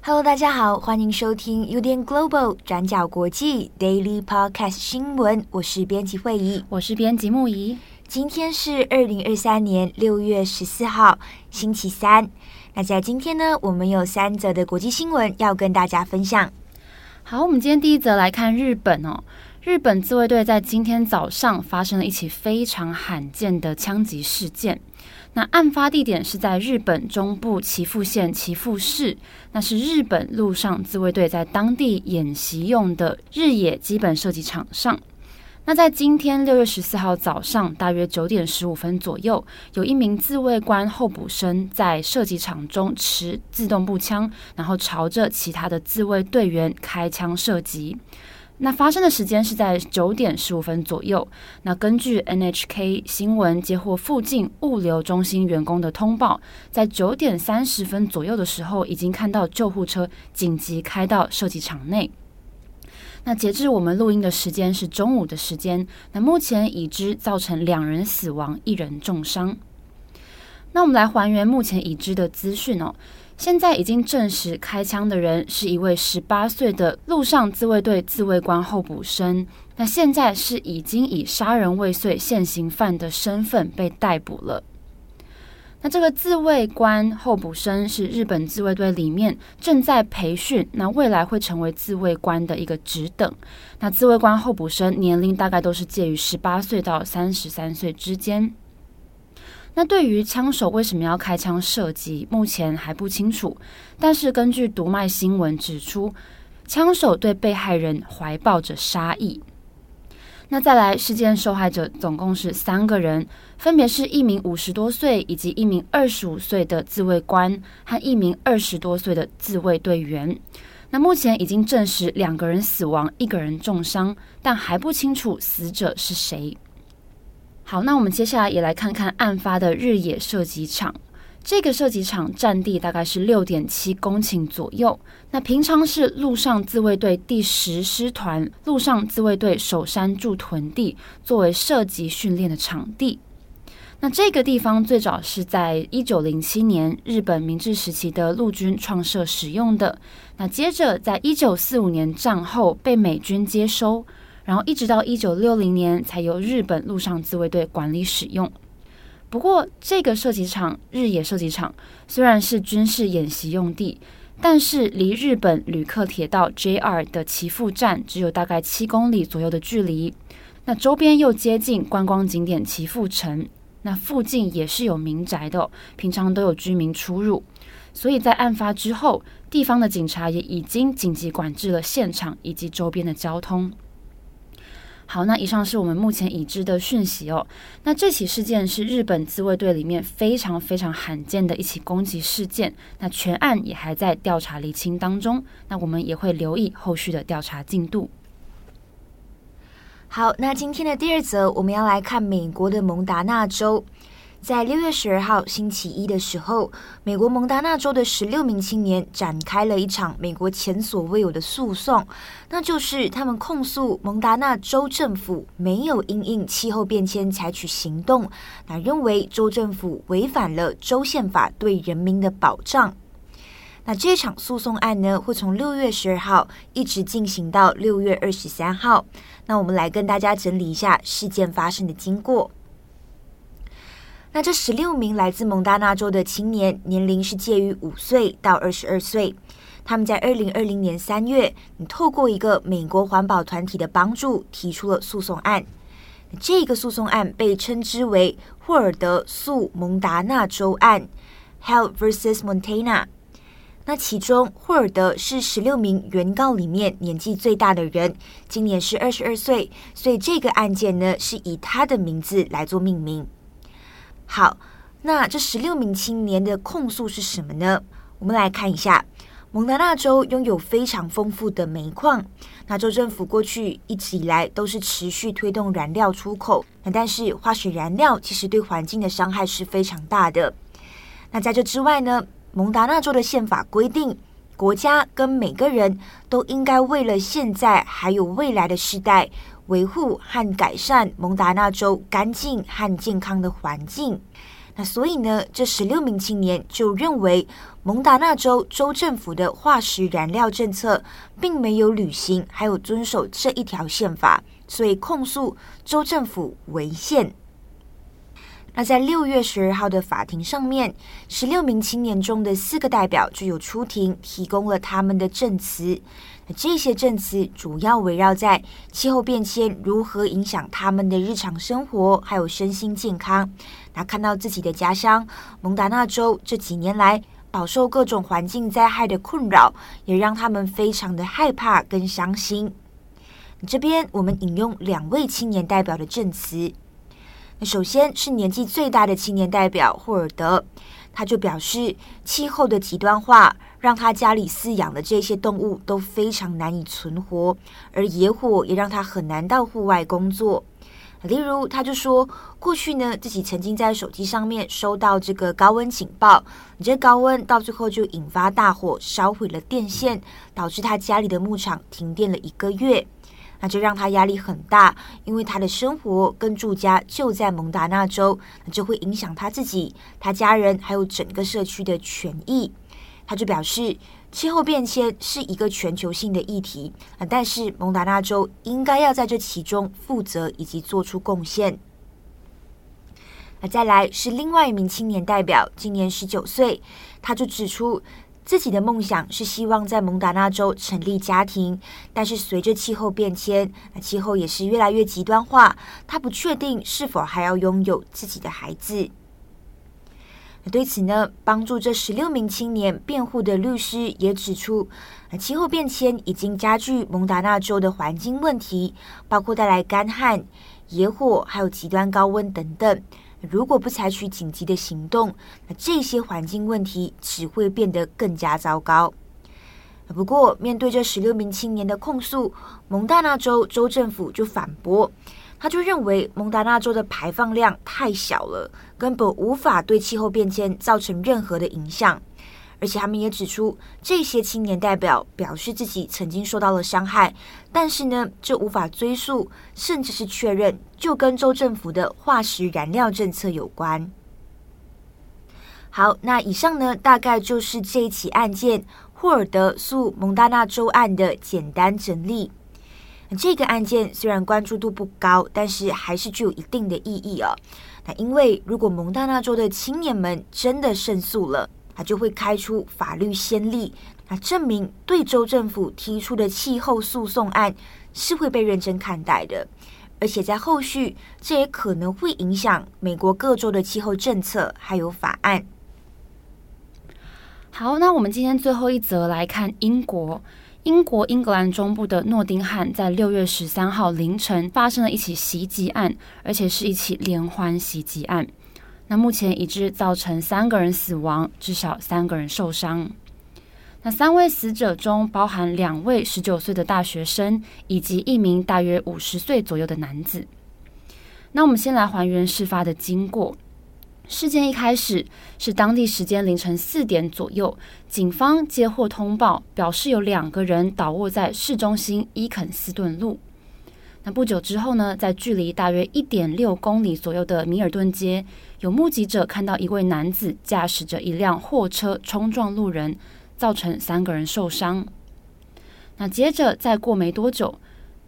Hello，大家好，欢迎收听 UDN Global 转角国际 Daily Podcast 新闻，我是编辑慧仪，我是编辑木仪。今天是二零二三年六月十四号，星期三。那在今天呢，我们有三则的国际新闻要跟大家分享。好，我们今天第一则来看日本哦。日本自卫队在今天早上发生了一起非常罕见的枪击事件。那案发地点是在日本中部岐阜县岐阜市，那是日本陆上自卫队在当地演习用的日野基本射击场上。那在今天六月十四号早上大约九点十五分左右，有一名自卫官候补生在射击场中持自动步枪，然后朝着其他的自卫队员开枪射击。那发生的时间是在九点十五分左右。那根据 NHK 新闻接获附近物流中心员工的通报，在九点三十分左右的时候，已经看到救护车紧急开到射击场内。那截至我们录音的时间是中午的时间。那目前已知造成两人死亡，一人重伤。那我们来还原目前已知的资讯哦。现在已经证实开枪的人是一位十八岁的陆上自卫队自卫官候补生。那现在是已经以杀人未遂现行犯的身份被逮捕了。那这个自卫官候补生是日本自卫队里面正在培训，那未来会成为自卫官的一个职等。那自卫官候补生年龄大概都是介于十八岁到三十三岁之间。那对于枪手为什么要开枪射击，目前还不清楚。但是根据读卖新闻指出，枪手对被害人怀抱着杀意。那再来，事件受害者总共是三个人，分别是一名五十多岁以及一名二十五岁的自卫官和一名二十多岁的自卫队员。那目前已经证实两个人死亡，一个人重伤，但还不清楚死者是谁。好，那我们接下来也来看看案发的日野射击场。这个射击场占地大概是六点七公顷左右。那平常是陆上自卫队第十师团陆上自卫队守山驻屯地，作为射击训练的场地。那这个地方最早是在一九零七年日本明治时期的陆军创设使用的。那接着在一九四五年战后被美军接收，然后一直到一九六零年才由日本陆上自卫队管理使用。不过，这个射击场日野射击场虽然是军事演习用地，但是离日本旅客铁道 JR 的岐阜站只有大概七公里左右的距离。那周边又接近观光景点岐阜城，那附近也是有民宅的，平常都有居民出入。所以在案发之后，地方的警察也已经紧急管制了现场以及周边的交通。好，那以上是我们目前已知的讯息哦。那这起事件是日本自卫队里面非常非常罕见的一起攻击事件。那全案也还在调查厘清当中。那我们也会留意后续的调查进度。好，那今天的第二则，我们要来看美国的蒙达纳州。在六月十二号星期一的时候，美国蒙达纳州的十六名青年展开了一场美国前所未有的诉讼，那就是他们控诉蒙达纳州政府没有因应气候变迁采取行动，那认为州政府违反了州宪法对人民的保障。那这场诉讼案呢，会从六月十二号一直进行到六月二十三号。那我们来跟大家整理一下事件发生的经过。那这十六名来自蒙大纳州的青年，年龄是介于五岁到二十二岁。他们在二零二零年三月，透过一个美国环保团体的帮助，提出了诉讼案。这个诉讼案被称之为霍尔德诉蒙大纳州案 （Heald vs. Montana）。那其中，霍尔德是十六名原告里面年纪最大的人，今年是二十二岁，所以这个案件呢，是以他的名字来做命名。好，那这十六名青年的控诉是什么呢？我们来看一下，蒙达纳州拥有非常丰富的煤矿，那州政府过去一直以来都是持续推动燃料出口，那但是化石燃料其实对环境的伤害是非常大的。那在这之外呢，蒙达纳州的宪法规定，国家跟每个人都应该为了现在还有未来的世代，维护和改善蒙达纳州干净和健康的环境。那所以呢，这十六名青年就认为蒙达纳州州政府的化石燃料政策并没有履行，还有遵守这一条宪法，所以控诉州政府违宪。那在六月十二号的法庭上面，十六名青年中的四个代表就有出庭，提供了他们的证词。那这些证词主要围绕在气候变迁如何影响他们的日常生活，还有身心健康。那看到自己的家乡蒙达纳州这几年来饱受各种环境灾害的困扰，也让他们非常的害怕跟伤心。这边我们引用两位青年代表的证词。首先是年纪最大的青年代表霍尔德，他就表示，气候的极端化让他家里饲养的这些动物都非常难以存活，而野火也让他很难到户外工作。例如，他就说，过去呢，自己曾经在手机上面收到这个高温警报，你这高温到最后就引发大火，烧毁了电线，导致他家里的牧场停电了一个月。那就让他压力很大，因为他的生活跟住家就在蒙达纳州，那就会影响他自己、他家人还有整个社区的权益。他就表示，气候变迁是一个全球性的议题，啊，但是蒙达纳州应该要在这其中负责以及做出贡献。那再来是另外一名青年代表，今年十九岁，他就指出。自己的梦想是希望在蒙达纳州成立家庭，但是随着气候变迁，那气候也是越来越极端化，他不确定是否还要拥有自己的孩子。对此呢，帮助这十六名青年辩护的律师也指出，气候变迁已经加剧蒙达纳州的环境问题，包括带来干旱、野火，还有极端高温等等。如果不采取紧急的行动，那这些环境问题只会变得更加糟糕。不过，面对这十六名青年的控诉，蒙大拿州州政府就反驳，他就认为蒙大拿州的排放量太小了，根本无法对气候变迁造成任何的影响。而且他们也指出，这些青年代表表示自己曾经受到了伤害，但是呢，这无法追溯，甚至是确认，就跟州政府的化石燃料政策有关。好，那以上呢，大概就是这一起案件霍尔德诉蒙大纳州案的简单整理。这个案件虽然关注度不高，但是还是具有一定的意义哦。那因为如果蒙大纳州的青年们真的胜诉了，他就会开出法律先例，那证明对州政府提出的气候诉讼案是会被认真看待的，而且在后续，这也可能会影响美国各州的气候政策还有法案。好，那我们今天最后一则来看英国，英国英格兰中部的诺丁汉在六月十三号凌晨发生了一起袭击案，而且是一起连环袭击案。那目前已知造成三个人死亡，至少三个人受伤。那三位死者中包含两位十九岁的大学生，以及一名大约五十岁左右的男子。那我们先来还原事发的经过。事件一开始是当地时间凌晨四点左右，警方接获通报，表示有两个人倒卧在市中心伊肯斯顿路。不久之后呢，在距离大约一点六公里左右的米尔顿街，有目击者看到一位男子驾驶着一辆货车冲撞路人，造成三个人受伤。那接着再过没多久，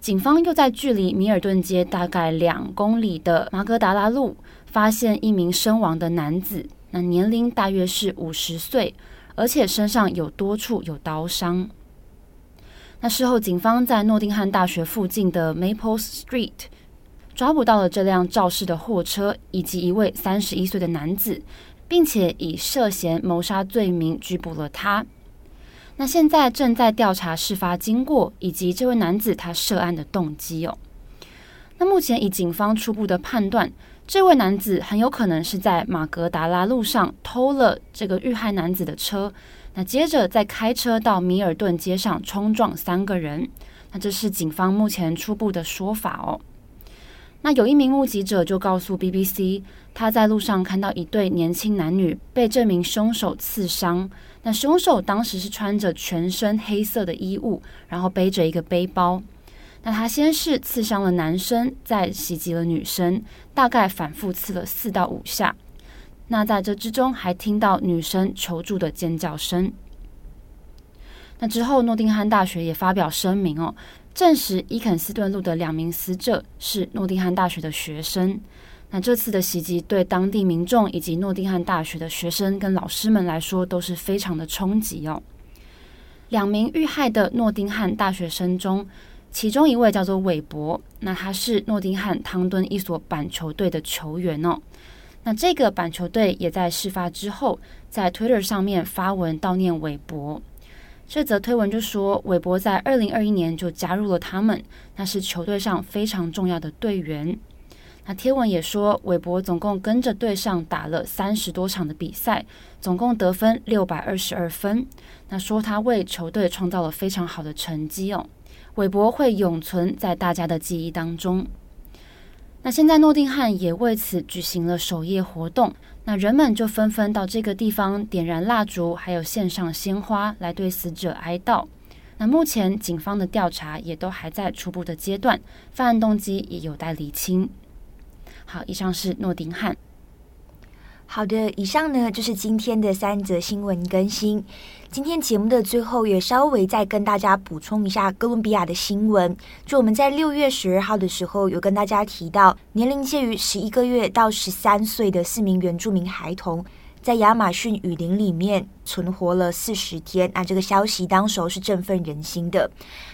警方又在距离米尔顿街大概两公里的马格达拉路，发现一名身亡的男子，那年龄大约是五十岁，而且身上有多处有刀伤。那事后，警方在诺丁汉大学附近的 Maple Street 抓捕到了这辆肇事的货车以及一位三十一岁的男子，并且以涉嫌谋杀罪名拘捕了他。那现在正在调查事发经过以及这位男子他涉案的动机哦。那目前以警方初步的判断，这位男子很有可能是在马格达拉路上偷了这个遇害男子的车。那接着再开车到米尔顿街上冲撞三个人。那这是警方目前初步的说法哦。那有一名目击者就告诉 BBC，他在路上看到一对年轻男女被这名凶手刺伤。那凶手当时是穿着全身黑色的衣物，然后背着一个背包。那他先是刺伤了男生，再袭击了女生，大概反复刺了四到五下。那在这之中还听到女生求助的尖叫声。那之后，诺丁汉大学也发表声明哦。证实伊肯斯顿路的两名死者是诺丁汉大学的学生。那这次的袭击对当地民众以及诺丁汉大学的学生跟老师们来说都是非常的冲击哦。两名遇害的诺丁汉大学生中，其中一位叫做韦伯，那他是诺丁汉汤敦一所板球队的球员哦。那这个板球队也在事发之后在 Twitter 上面发文悼念韦伯。这则推文就说，韦伯在二零二一年就加入了他们，那是球队上非常重要的队员。那贴文也说，韦伯总共跟着队上打了三十多场的比赛，总共得分六百二十二分。那说他为球队创造了非常好的成绩哦。韦伯会永存在大家的记忆当中。那现在诺丁汉也为此举行了守夜活动，那人们就纷纷到这个地方点燃蜡烛，还有献上鲜花来对死者哀悼。那目前警方的调查也都还在初步的阶段，犯案动机也有待厘清。好，以上是诺丁汉。好的，以上呢就是今天的三则新闻更新。今天节目的最后也稍微再跟大家补充一下哥伦比亚的新闻。就我们在六月十二号的时候有跟大家提到，年龄介于十一个月到十三岁的四名原住民孩童。在亚马逊雨林里面存活了四十天，那这个消息当时候是振奋人心的。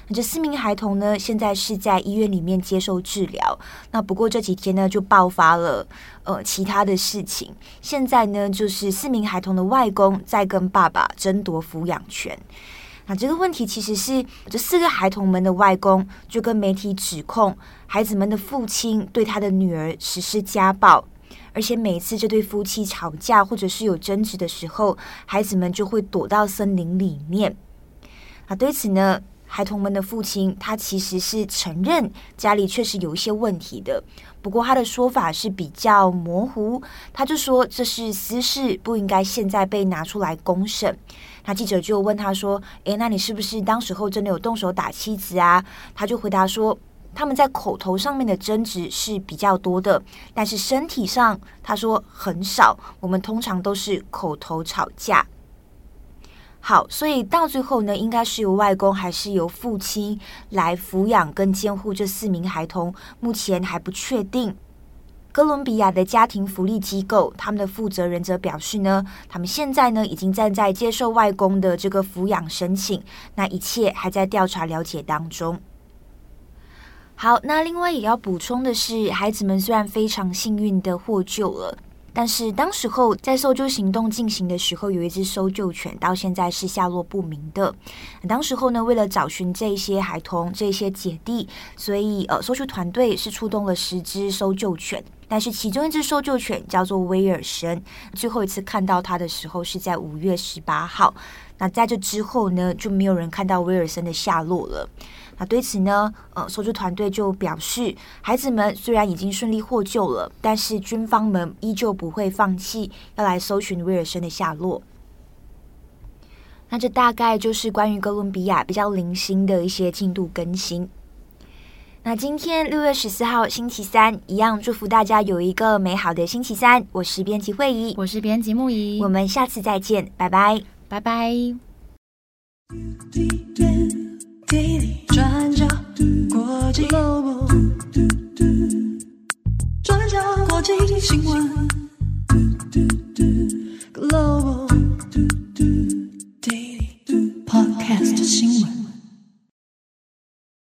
那这四名孩童呢，现在是在医院里面接受治疗。那不过这几天呢，就爆发了呃其他的事情。现在呢，就是四名孩童的外公在跟爸爸争夺抚养权。那这个问题其实是这四个孩童们的外公就跟媒体指控孩子们的父亲对他的女儿实施家暴。而且每次这对夫妻吵架或者是有争执的时候，孩子们就会躲到森林里面。啊，对此呢，孩童们的父亲他其实是承认家里确实有一些问题的，不过他的说法是比较模糊，他就说这是私事，不应该现在被拿出来公审。那记者就问他说：“诶，那你是不是当时候真的有动手打妻子啊？”他就回答说。他们在口头上面的争执是比较多的，但是身体上他说很少。我们通常都是口头吵架。好，所以到最后呢，应该是由外公还是由父亲来抚养跟监护这四名孩童，目前还不确定。哥伦比亚的家庭福利机构他们的负责人则表示呢，他们现在呢已经站在接受外公的这个抚养申请，那一切还在调查了解当中。好，那另外也要补充的是，孩子们虽然非常幸运的获救了，但是当时候在搜救行动进行的时候，有一只搜救犬到现在是下落不明的。当时候呢，为了找寻这些孩童、这些姐弟，所以呃，搜救团队是出动了十只搜救犬，但是其中一只搜救犬叫做威尔森，最后一次看到他的时候是在五月十八号。那在这之后呢，就没有人看到威尔森的下落了。那对此呢，呃，搜救团队就表示，孩子们虽然已经顺利获救了，但是军方们依旧不会放弃，要来搜寻威尔森的下落。那这大概就是关于哥伦比亚比较零星的一些进度更新。那今天六月十四号星期三，一样祝福大家有一个美好的星期三。我是编辑慧怡，我是编辑木仪，我们下次再见，拜拜，拜拜。转角转角新闻 g l o b a Podcast 新闻。